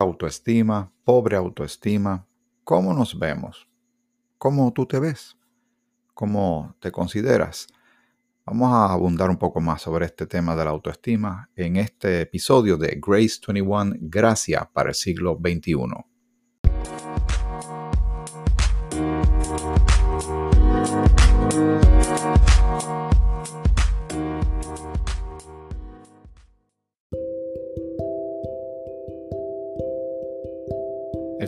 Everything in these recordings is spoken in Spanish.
autoestima, pobre autoestima. ¿Cómo nos vemos? ¿Cómo tú te ves? ¿Cómo te consideras? Vamos a abundar un poco más sobre este tema de la autoestima en este episodio de Grace 21, Gracia para el siglo XXI.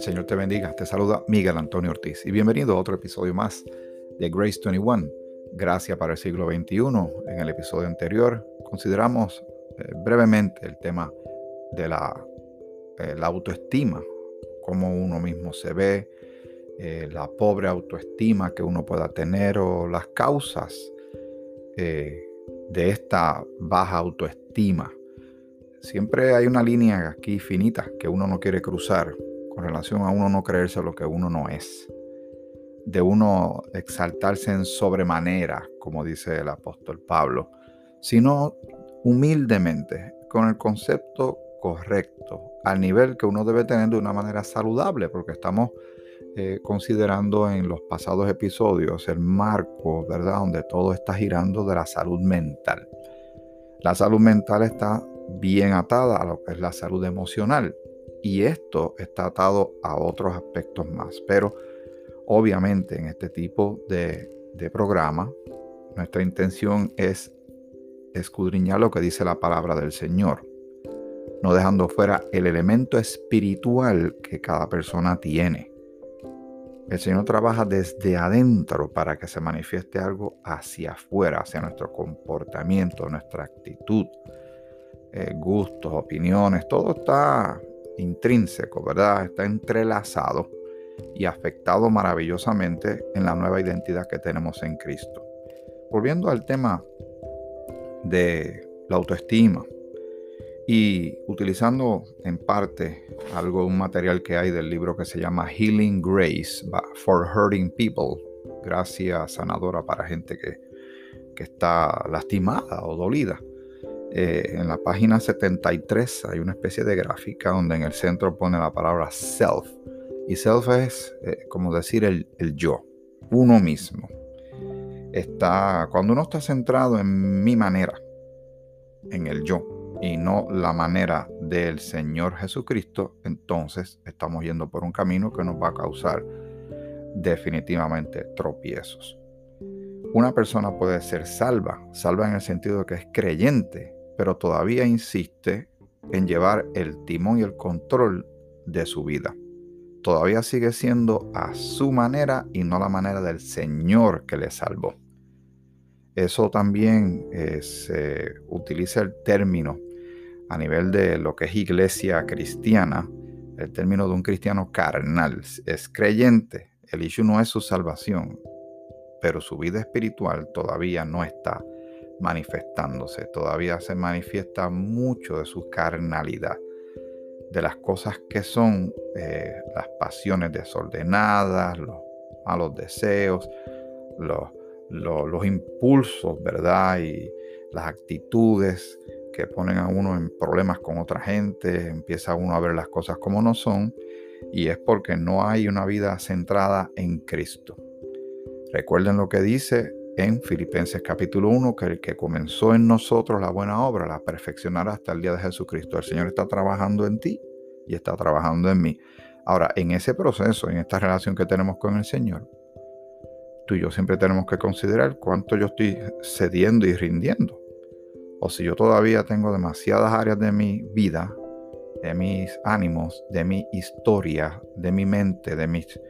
Señor te bendiga. Te saluda Miguel Antonio Ortiz y bienvenido a otro episodio más de Grace 21, Gracia para el siglo XXI. En el episodio anterior consideramos eh, brevemente el tema de la, eh, la, autoestima, cómo uno mismo se ve, eh, la pobre autoestima que uno pueda tener o las causas de esta baja autoestima. Siempre hay una línea aquí finita que uno no quiere cruzar con relación a uno no creerse lo que uno no es, de uno exaltarse en sobremanera, como dice el apóstol Pablo, sino humildemente, con el concepto correcto, al nivel que uno debe tener de una manera saludable, porque estamos eh, considerando en los pasados episodios el marco, ¿verdad?, donde todo está girando de la salud mental. La salud mental está bien atada a lo que es la salud emocional y esto está atado a otros aspectos más. Pero obviamente en este tipo de, programa, nuestra intención es escudriñar lo que dice la palabra del Señor, no dejando fuera el elemento espiritual que cada persona tiene. El Señor trabaja desde adentro para que se manifieste algo hacia afuera, hacia nuestro comportamiento, nuestra actitud, eh, gustos, opiniones, todo está intrínseco, ¿verdad? Está entrelazado y afectado maravillosamente en la nueva identidad que tenemos en Cristo. Volviendo al tema de la autoestima y utilizando en parte algo, un material que hay del libro que se llama Healing Grace for Hurting People, gracia sanadora para gente que, que está lastimada o dolida. Eh, en la página 73 hay una especie de gráfica donde en el centro pone la palabra self. Y self es eh, como decir el, yo, uno mismo. Está, cuando uno está centrado en mi manera, en el yo, y no la manera del Señor Jesucristo, entonces estamos yendo por un camino que nos va a causar definitivamente tropiezos. Una persona puede ser salva, salva en el sentido de que es creyente, pero todavía insiste en llevar el timón y el control de su vida. Todavía sigue siendo a su manera y no la manera del Señor que le salvó. Eso también eh, se utiliza el término a nivel de lo que es iglesia cristiana, el término de un cristiano carnal. Es creyente, el issue no es su salvación, pero su vida espiritual todavía no está manifestándose. Todavía se manifiesta mucho de su carnalidad, de las cosas que son eh, las pasiones desordenadas, los malos deseos, los, los, impulsos, ¿verdad? Y las actitudes que ponen a uno en problemas con otra gente, empieza uno a ver las cosas como no son, y es porque no hay una vida centrada en Cristo. Recuerden lo que dice en Filipenses capítulo 1 que el que comenzó en nosotros la buena obra la perfeccionará hasta el día de Jesucristo. El Señor está trabajando en ti y está trabajando en mí. Ahora, en ese proceso, en esta relación que tenemos con el Señor, tú y yo siempre tenemos que considerar cuánto yo estoy cediendo y rindiendo. O si yo todavía tengo demasiadas áreas de mi vida, de mis ánimos, de mi historia, de mi mente, de mis...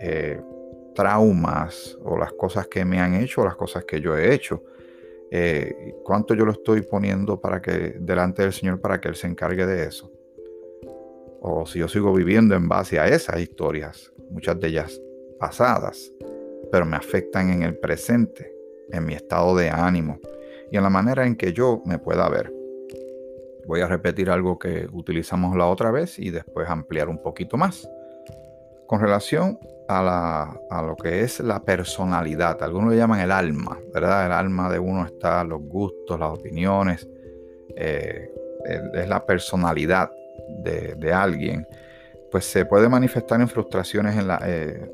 Eh, traumas o las cosas que me han hecho o las cosas que yo he hecho. Eh, ¿Cuánto yo lo estoy poniendo para que delante del Señor para que Él se encargue de eso? O si yo sigo viviendo en base a esas historias, muchas de ellas pasadas, pero me afectan en el presente, en mi estado de ánimo y en la manera en que yo me pueda ver. Voy a repetir algo que utilizamos la otra vez y después ampliar un poquito más. Con relación a, lo que es la personalidad. Algunos le llaman el alma, ¿verdad? El alma de uno está los gustos, las opiniones, eh, es la personalidad de, alguien, pues se puede manifestar en frustraciones la, eh,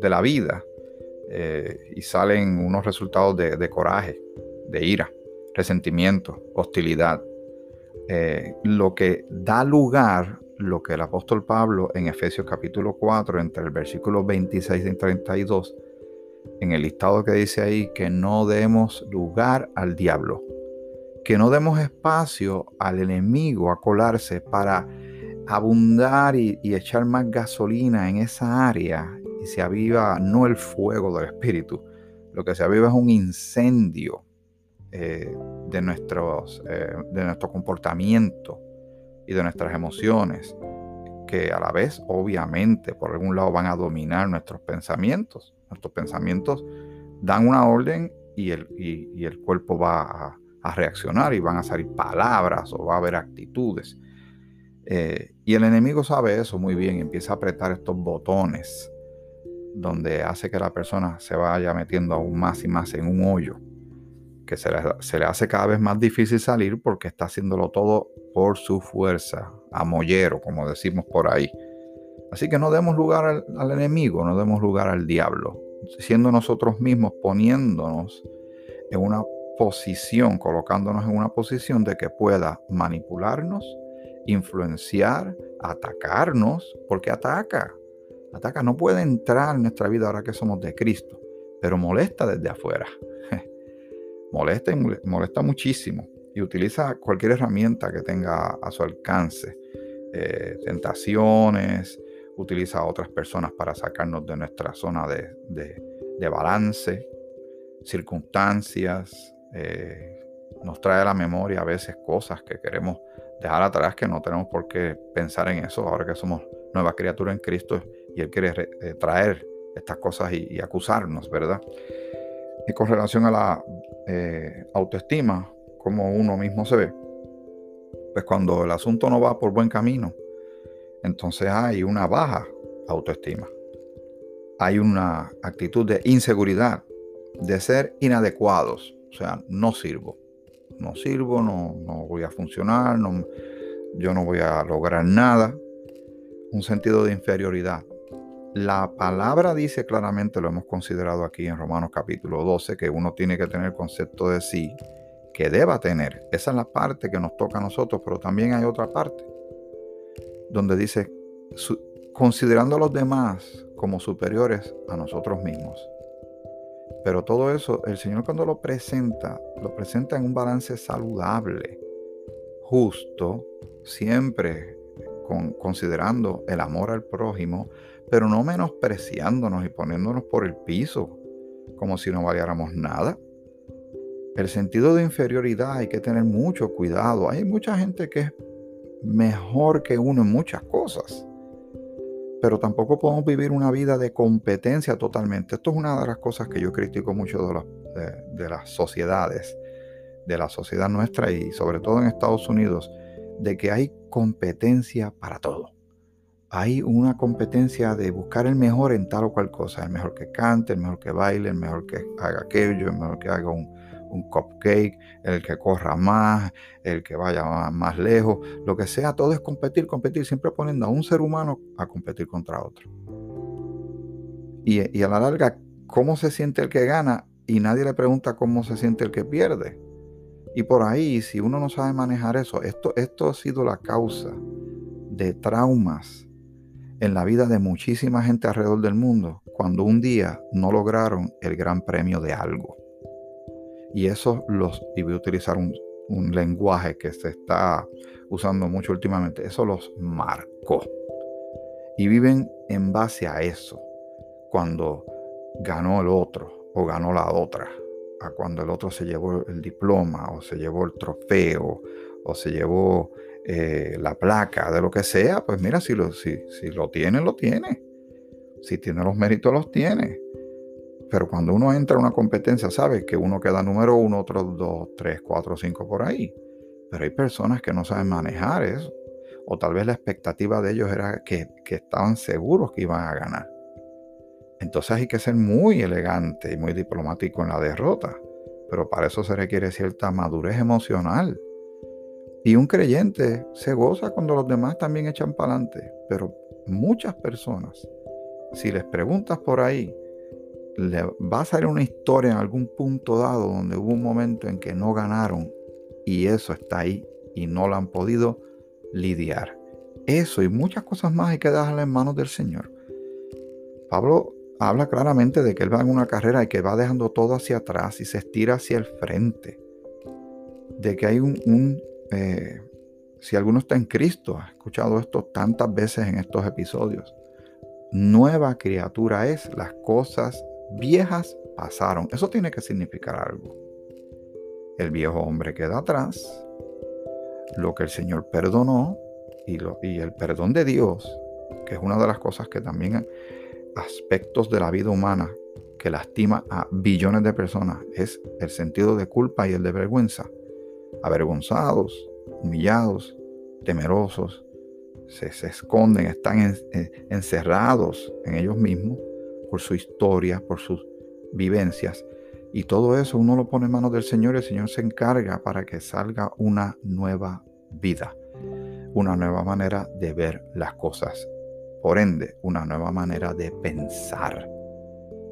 de la vida eh, y salen unos resultados de, coraje, de ira, resentimiento, hostilidad. Lo que da lugar, lo que el apóstol Pablo en Efesios capítulo 4, entre el versículo 26 y 32, en el listado que dice ahí que no demos lugar al diablo, que no demos espacio al enemigo a colarse para abundar y, echar más gasolina en esa área y se aviva no el fuego del espíritu, lo que se aviva es un incendio eh, de, nuestros, eh, de nuestro comportamiento y de nuestras emociones, que a la vez obviamente por algún lado van a dominar nuestros pensamientos. Nuestros pensamientos dan una orden y el, y, el cuerpo va a, reaccionar y van a salir palabras o va a haber actitudes. Eh, y el enemigo sabe eso muy bien empieza a apretar estos botones donde hace que la persona se vaya metiendo aún más y más en un hoyo que se le, se le hace cada vez más difícil salir porque está haciéndolo todo por su fuerza, a mollero, como decimos por ahí. Así que no demos lugar al, enemigo, no demos lugar al diablo, siendo nosotros mismos poniéndonos en una posición, colocándonos en una posición de que pueda manipularnos, influenciar, atacarnos, porque ataca. Ataca, no puede entrar en nuestra vida ahora que somos de Cristo, pero molesta desde afuera. molesta y molesta muchísimo y utiliza cualquier herramienta que tenga a su alcance. Eh, tentaciones, utiliza a otras personas para sacarnos de nuestra zona de, balance, circunstancias, eh, nos trae a la memoria a veces cosas que queremos dejar atrás, que no tenemos por qué pensar en eso ahora que somos nueva criatura en Cristo y Él quiere eh, traer estas cosas y, acusarnos, ¿verdad? Y con relación a la autoestima, como uno mismo se ve, pues cuando el asunto no va por buen camino, entonces hay una baja autoestima. Hay una actitud de inseguridad, de ser inadecuados, o sea, no sirvo no sirvo, no, voy a funcionar, no, yo no voy a lograr nada. Un sentido de inferioridad. La palabra dice claramente, lo hemos considerado aquí en Romanos capítulo 12, que uno tiene que tener concepto de sí que deba tener. Esa es la parte que nos toca a nosotros, pero también hay otra parte donde dice, considerando a los demás como superiores a nosotros mismos. Pero todo eso, el Señor cuando lo presenta, lo presenta en un balance saludable, justo, siempre considerando el amor al prójimo, pero no menospreciándonos y poniéndonos por el piso, como si no valiéramos nada. El sentido de inferioridad hay que tener mucho cuidado. Hay mucha gente que es mejor que uno en muchas cosas pero tampoco podemos vivir una vida de competencia totalmente. Esto es una de las cosas que yo critico mucho de, las sociedades, de la sociedad nuestra y sobre todo en Estados Unidos, de que hay competencia para todo. Hay una competencia de buscar el mejor en tal o cual cosa, el mejor que cante, el mejor que baile, el mejor que haga aquello, el mejor que haga un, un cupcake, el que corra más, el que vaya más lejos, lo que sea, todo es competir, competir, siempre poniendo a un ser humano a competir contra otro. Y, a la larga, ¿cómo se siente el que gana? Y nadie le pregunta cómo se siente el que pierde. Y por ahí, si uno no sabe manejar eso, esto, esto ha sido la causa de traumas en la vida de muchísima gente alrededor del mundo cuando un día no lograron el gran premio de algo. Y eso los, y voy a utilizar un, lenguaje que se está usando mucho últimamente, eso los marcó. Y viven en base a eso, cuando ganó el otro o ganó la otra, a cuando el otro se llevó el diploma o se llevó el trofeo o se llevó eh, la placa, de lo que sea, pues mira, si lo, si, si lo tiene, lo tiene. Si tiene los méritos, los tiene. Pero cuando uno entra a una competencia, sabe que uno queda número uno, otros dos, tres, cuatro, cinco por ahí. Pero hay personas que no saben manejar eso. O tal vez la expectativa de ellos era que, estaban seguros que iban a ganar. Entonces hay que ser muy elegante y muy diplomático en la derrota. Pero para eso se requiere cierta madurez emocional. Y un creyente se goza cuando los demás también echan para adelante, pero muchas personas, si les preguntas por ahí, le va a salir una historia en algún punto dado donde hubo un momento en que no ganaron y eso está ahí y no lo han podido lidiar. Eso y muchas cosas más hay que dejarle en manos del Señor. Pablo habla claramente de que él va en una carrera y que va dejando todo hacia atrás y se estira hacia el frente. De que hay un, eh, si alguno está en Cristo, ha escuchado esto tantas veces en estos episodios, nueva criatura es, las cosas viejas pasaron. Eso tiene que significar algo. El viejo hombre queda atrás, lo que el Señor perdonó y, lo, y el perdón de Dios, que es una de las cosas que también aspectos de la vida humana que lastima a billones de personas, es el sentido de culpa y el de vergüenza. Avergonzados, humillados, temerosos, se, esconden, están encerrados en ellos mismos por su historia, por sus vivencias. Y todo eso uno lo pone en manos del Señor y el Señor se encarga para que salga una nueva vida, una nueva manera de ver las cosas. Por ende, una nueva manera de pensar,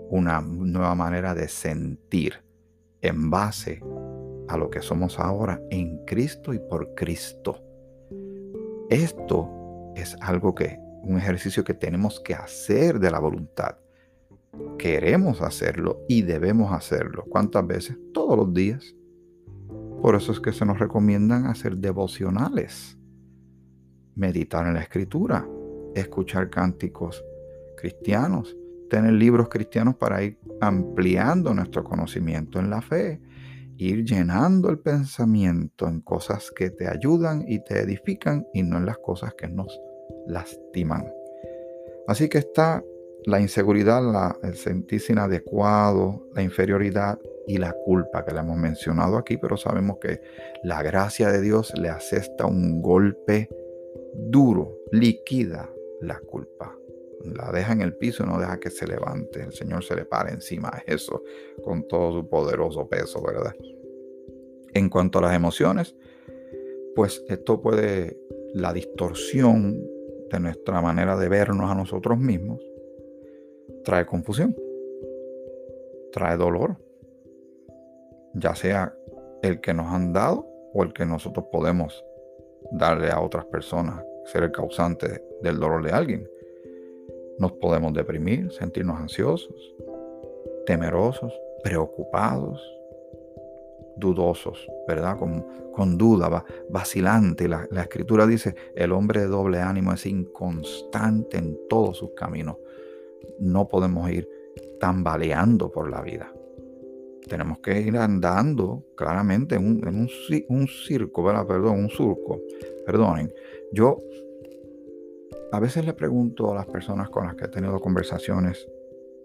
una nueva manera de sentir en base a lo que somos ahora en Cristo y por Cristo. Esto es algo que, un ejercicio que tenemos que hacer de la voluntad queremos hacerlo y debemos hacerlo. ¿Cuántas veces? Todos los días. Por eso es que se nos recomiendan hacer devocionales, meditar en la escritura, escuchar cánticos cristianos, tener libros cristianos para ir ampliando nuestro conocimiento en la fe, ir llenando el pensamiento en cosas que te ayudan y te edifican y no en las cosas que nos lastiman. Así que está la inseguridad, la, el sentirse inadecuado, la inferioridad y la culpa que le hemos mencionado aquí, pero sabemos que la gracia de Dios le asesta un golpe duro, liquida la culpa. La deja en el piso y no deja que se levante. El Señor se le para encima de eso con todo su poderoso peso, ¿verdad? En cuanto a las emociones, pues esto puede, la distorsión de nuestra manera de vernos a nosotros mismos, trae confusión, trae dolor, ya sea el que nos han dado o el que nosotros podemos darle a otras personas, ser el causante del dolor de alguien. Nos podemos deprimir, sentirnos ansiosos, temerosos, preocupados, dudosos, ¿verdad? Con, con duda, vacilante. La, la escritura dice, el hombre de doble ánimo es inconstante en todos sus caminos no podemos ir tambaleando por la vida. Tenemos que ir andando claramente en un, en un, circo, ¿verdad? Perdón, un surco. Perdonen. Yo a veces le pregunto a las personas con las que he tenido conversaciones,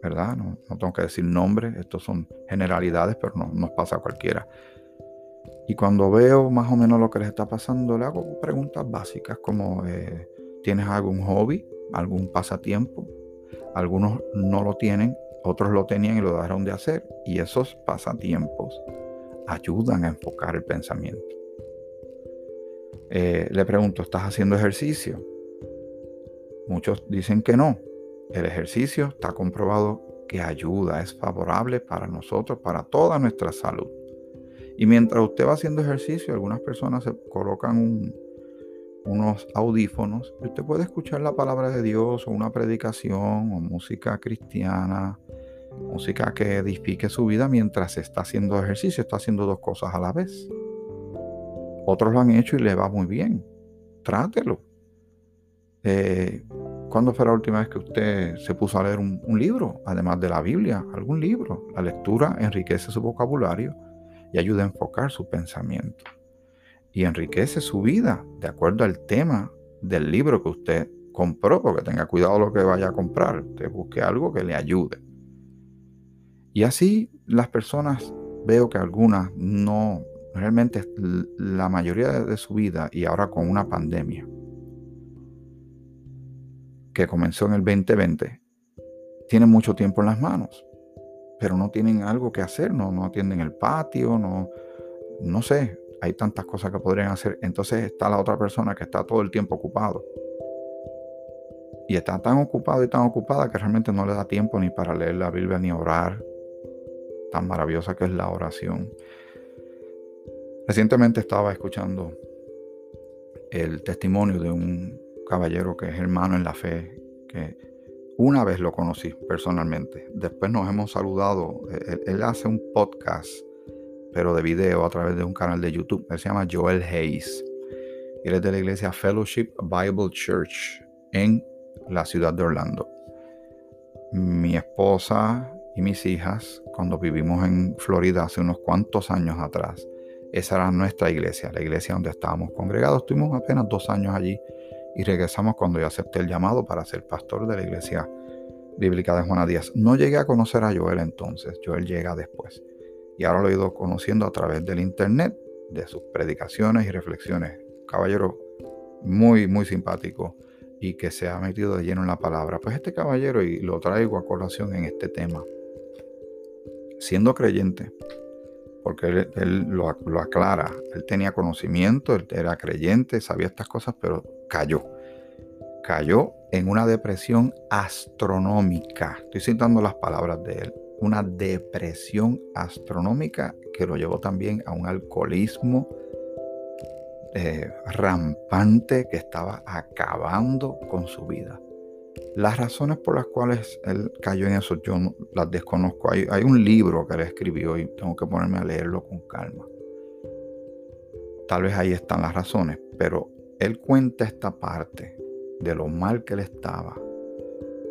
¿verdad? No, tengo que decir nombres, estos son generalidades, pero no nos pasa a cualquiera. Y cuando veo más o menos lo que les está pasando, le hago preguntas básicas como, eh, ¿tienes algún hobby, algún pasatiempo? Algunos no lo tienen, otros lo tenían y lo dejaron de hacer. Y esos pasatiempos ayudan a enfocar el pensamiento. Eh, le pregunto, ¿estás haciendo ejercicio? Muchos dicen que no. El ejercicio está comprobado que ayuda, es favorable para nosotros, para toda nuestra salud. Y mientras usted va haciendo ejercicio, algunas personas se colocan un, unos audífonos y usted puede escuchar la palabra de Dios o una predicación o música cristiana, música que edifique su vida mientras está haciendo ejercicio, está haciendo dos cosas a la vez. Otros lo han hecho y le va muy bien. Trátelo. Eh, ¿Cuándo fue la última vez que usted se puso a leer un, un libro, además de la Biblia? Algún libro. La lectura enriquece su vocabulario y ayuda a enfocar su pensamiento y enriquece su vida de acuerdo al tema del libro que usted compró, porque tenga cuidado lo que vaya a comprar, usted busque algo que le ayude. Y así las personas, veo que algunas no, realmente la mayoría de su vida y ahora con una pandemia que comenzó en el 2020, tienen mucho tiempo en las manos, pero no tienen algo que hacer, no, no atienden el patio, no, no sé, hay tantas cosas que podrían hacer. Entonces está la otra persona que está todo el tiempo ocupado. Y está tan ocupado y tan ocupada que realmente no le da tiempo ni para leer la Biblia ni orar. Tan maravillosa que es la oración. Recientemente estaba escuchando el testimonio de un caballero que es hermano en la fe, que una vez lo conocí personalmente. Después nos hemos saludado. Él, hace un podcast, pero de video a través de un canal de YouTube. Él se llama Joel Hayes. Él es de la iglesia Fellowship Bible Church en la ciudad de Orlando. Mi esposa y mis hijas, cuando vivimos en Florida hace unos cuantos años atrás, esa era nuestra iglesia, la iglesia donde estábamos congregados. Estuvimos apenas dos años allí y regresamos cuando yo acepté el llamado para ser pastor de la iglesia bíblica de Juana Díaz. No llegué a conocer a Joel entonces, Joel llega después. Y ahora lo he ido conociendo a través del internet, de sus predicaciones y reflexiones. Caballero muy, muy simpático y que se ha metido de lleno en la palabra. Pues este caballero, y lo traigo a colación en este tema, siendo creyente, porque él, lo, aclara. Él tenía conocimiento, él era creyente, sabía estas cosas, pero cayó. Cayó en una depresión astronómica. Estoy citando las palabras de él. Una depresión astronómica que lo llevó también a un alcoholismo eh, rampante que estaba acabando con su vida. Las razones por las cuales él cayó en eso yo las desconozco. Hay, hay un libro que él escribió y tengo que ponerme a leerlo con calma. Tal vez ahí están las razones, pero él cuenta esta parte de lo mal que él estaba,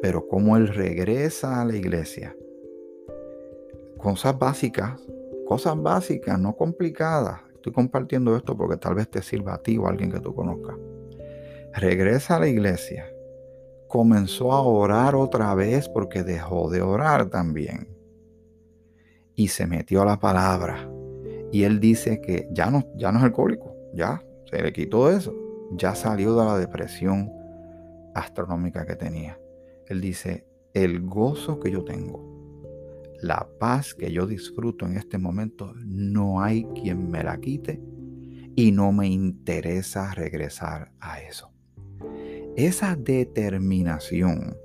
pero cómo él regresa a la iglesia. Cosas básicas, cosas básicas, no complicadas. Estoy compartiendo esto porque tal vez te sirva a ti o a alguien que tú conozcas. Regresa a la iglesia comenzó a orar otra vez porque dejó de orar también. Y se metió a la palabra. Y él dice que ya no, ya no es alcohólico, ya se le quitó eso, ya salió de la depresión astronómica que tenía. Él dice, el gozo que yo tengo, la paz que yo disfruto en este momento, no hay quien me la quite y no me interesa regresar a eso. Esa determinación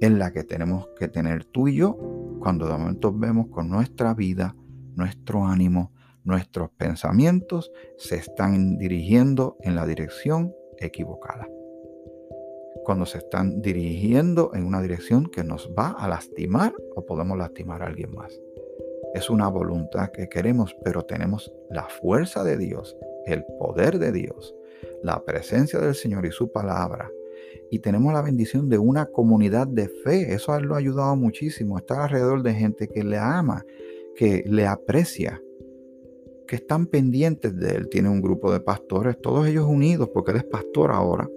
en la que tenemos que tener tú y yo cuando de momento vemos con nuestra vida, nuestro ánimo, nuestros pensamientos se están dirigiendo en la dirección equivocada. Cuando se están dirigiendo en una dirección que nos va a lastimar o podemos lastimar a alguien más. Es una voluntad que queremos, pero tenemos la fuerza de Dios, el poder de Dios la presencia del Señor y su palabra. Y tenemos la bendición de una comunidad de fe. Eso lo ha ayudado muchísimo. Estar alrededor de gente que le ama, que le aprecia, que están pendientes de él. Tiene un grupo de pastores, todos ellos unidos, porque él es pastor ahora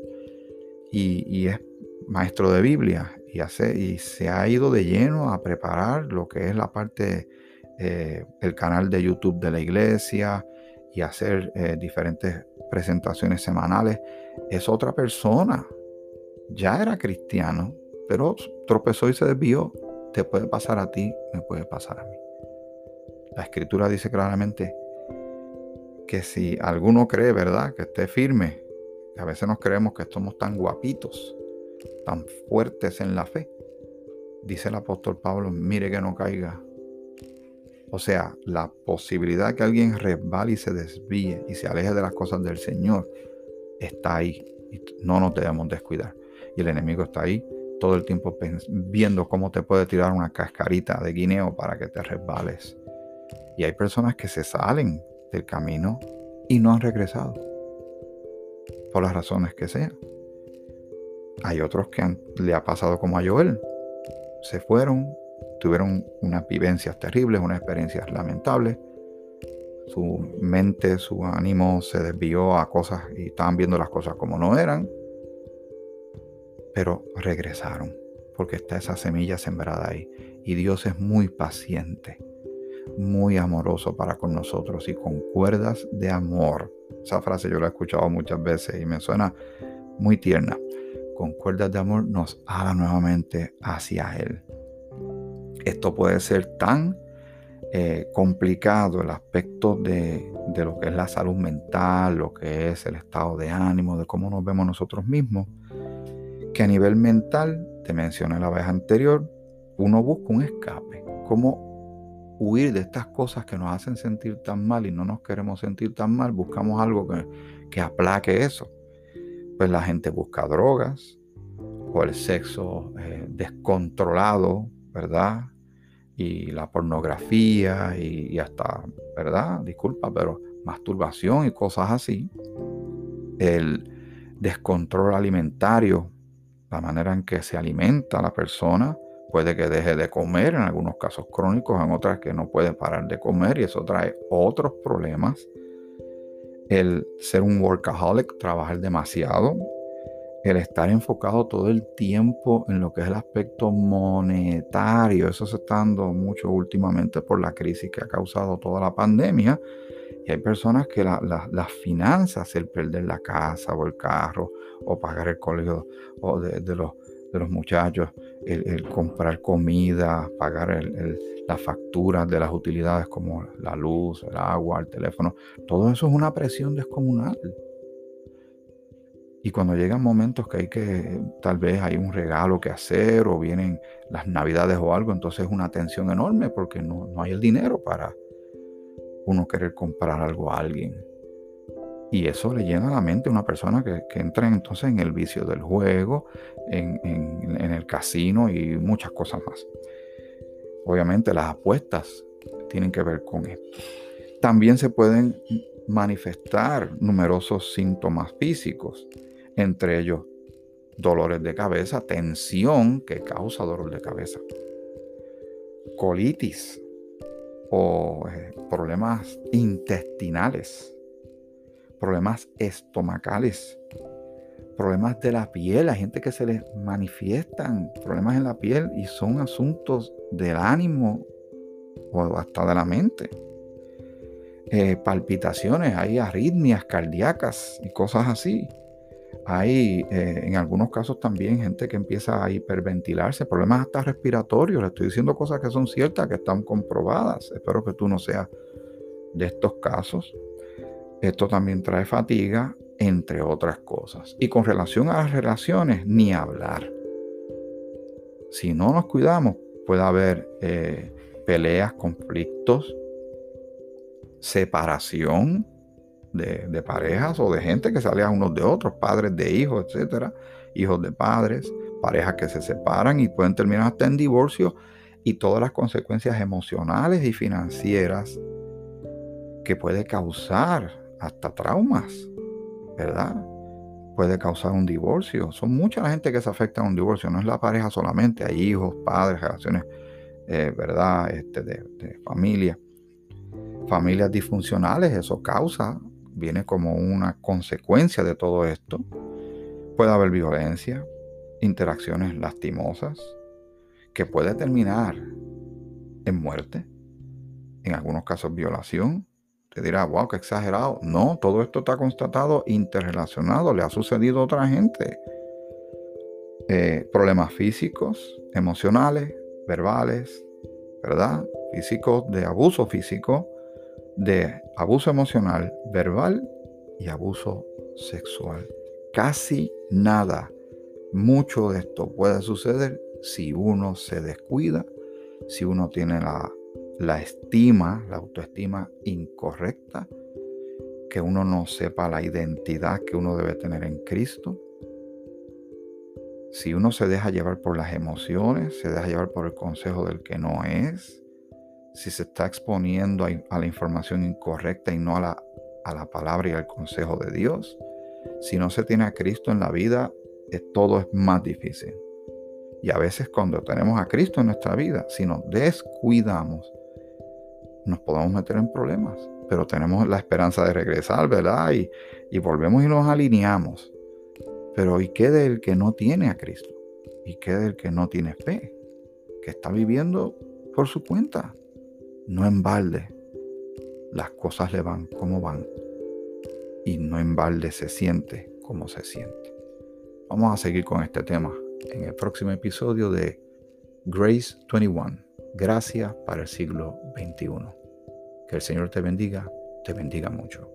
y, es maestro de Biblia. Y, hace, y se ha ido de lleno a preparar lo que es la parte, eh, el canal de YouTube de la iglesia, y hacer eh, diferentes presentaciones semanales, es otra persona. Ya era cristiano, pero tropezó y se desvió. Te puede pasar a ti, me puede pasar a mí. La escritura dice claramente que si alguno cree, ¿verdad? Que esté firme, a veces nos creemos que somos tan guapitos, tan fuertes en la fe. Dice el apóstol Pablo, mire que no caiga o sea, la posibilidad que alguien resbale y se desvíe y se aleje de las cosas del Señor está ahí. No nos debemos descuidar. Y el enemigo está ahí todo el tiempo viendo cómo te puede tirar una cascarita de guineo para que te resbales. Y hay personas que se salen del camino y no han regresado. Por las razones que sean. Hay otros que le ha pasado como a Joel. Se fueron, tuvieron unas vivencias terribles, unas experiencias lamentables. Su mente, su ánimo se desvió a cosas y estaban viendo las cosas como no eran. Pero regresaron, porque está esa semilla sembrada ahí. Y Dios es muy paciente, muy amoroso para con nosotros y con cuerdas de amor. Esa frase yo la he escuchado muchas veces y me suena muy tierna. Con cuerdas de amor nos haga nuevamente hacia Él. Esto puede ser tan eh, complicado, el aspecto de, de lo que es la salud mental, lo que es el estado de ánimo, de cómo nos vemos nosotros mismos, que a nivel mental, te mencioné la vez anterior, uno busca un escape, cómo huir de estas cosas que nos hacen sentir tan mal y no nos queremos sentir tan mal, buscamos algo que, que aplaque eso. Pues la gente busca drogas o el sexo eh, descontrolado, ¿verdad? Y la pornografía y, y hasta, ¿verdad? Disculpa, pero masturbación y cosas así. El descontrol alimentario, la manera en que se alimenta la persona, puede que deje de comer, en algunos casos crónicos, en otras que no puede parar de comer y eso trae otros problemas. El ser un workaholic, trabajar demasiado, el estar enfocado todo el tiempo en lo que es el aspecto monetario, eso se está dando mucho últimamente por la crisis que ha causado toda la pandemia. Y hay personas que las finanzas, el perder la casa o el carro, o pagar el colegio o de, los, de los muchachos, el, comprar comida, pagar las facturas de las utilidades como la luz, el agua, el teléfono, todo eso es una presión descomunal. Y cuando llegan momentos que hay que, tal vez hay un regalo que hacer o vienen las navidades o algo, entonces es una tensión enorme porque no, no hay el dinero para uno querer comprar algo a alguien. Y eso le llena la mente a una persona que, entra entonces en el vicio del juego, en, el casino y muchas cosas más. Obviamente las apuestas tienen que ver con esto. También se pueden manifestar numerosos síntomas físicos, entre ellos dolores de cabeza, tensión que causa dolor de cabeza, colitis o eh, problemas intestinales problemas estomacales, problemas de la piel, hay gente que se les manifiestan problemas en la piel y son asuntos del ánimo o hasta de la mente. Eh, palpitaciones, hay arritmias cardíacas y cosas así. Hay eh, en algunos casos también gente que empieza a hiperventilarse, problemas hasta respiratorios. Le estoy diciendo cosas que son ciertas, que están comprobadas. Espero que tú no seas de estos casos. Esto también trae fatiga, entre otras cosas. Y con relación a las relaciones, ni hablar. Si no nos cuidamos, puede haber eh, peleas, conflictos, separación de, parejas o de gente que sale a unos de otros, padres de hijos, etcétera, hijos de padres, parejas que se separan y pueden terminar hasta en divorcio y todas las consecuencias emocionales y financieras que puede causar hasta traumas, ¿verdad? Puede causar un divorcio. Son mucha la gente que se afecta a un divorcio, no es la pareja solamente, hay hijos, padres, relaciones, eh, ¿verdad? Este, de, familia. Familias disfuncionales, eso causa, viene como una consecuencia de todo esto. Puede haber violencia, interacciones lastimosas, que puede terminar en muerte, en algunos casos violación, dirá, wow, qué exagerado. No, todo esto está constatado interrelacionado, le ha sucedido a otra gente. Eh, problemas físicos, emocionales, verbales, ¿verdad? Físicos de abuso físico, de abuso emocional, verbal y abuso sexual. Casi nada. Mucho de esto puede suceder si uno se descuida, si uno tiene la la estima, la autoestima incorrecta, que uno no sepa la identidad que uno debe tener en Cristo. Si uno se deja llevar por las emociones, se deja llevar por el consejo del que no es, si se está exponiendo a, la información incorrecta y no a la, a la palabra y al consejo de Dios, si no se tiene a Cristo en la vida, todo es más difícil. Y a veces cuando tenemos a Cristo en nuestra vida, si nos descuidamos, nos podemos meter en problemas, pero tenemos la esperanza de regresar, ¿verdad? Y, y volvemos y nos alineamos. Pero ¿y qué del que no tiene a Cristo? ¿Y qué del que no tiene fe? Que está viviendo por su cuenta, no en balde. Las cosas le van como van y no en balde se siente como se siente. Vamos a seguir con este tema en el próximo episodio de Grace 21. Gracias para el siglo XXI. Que el Señor te bendiga te bendiga mucho.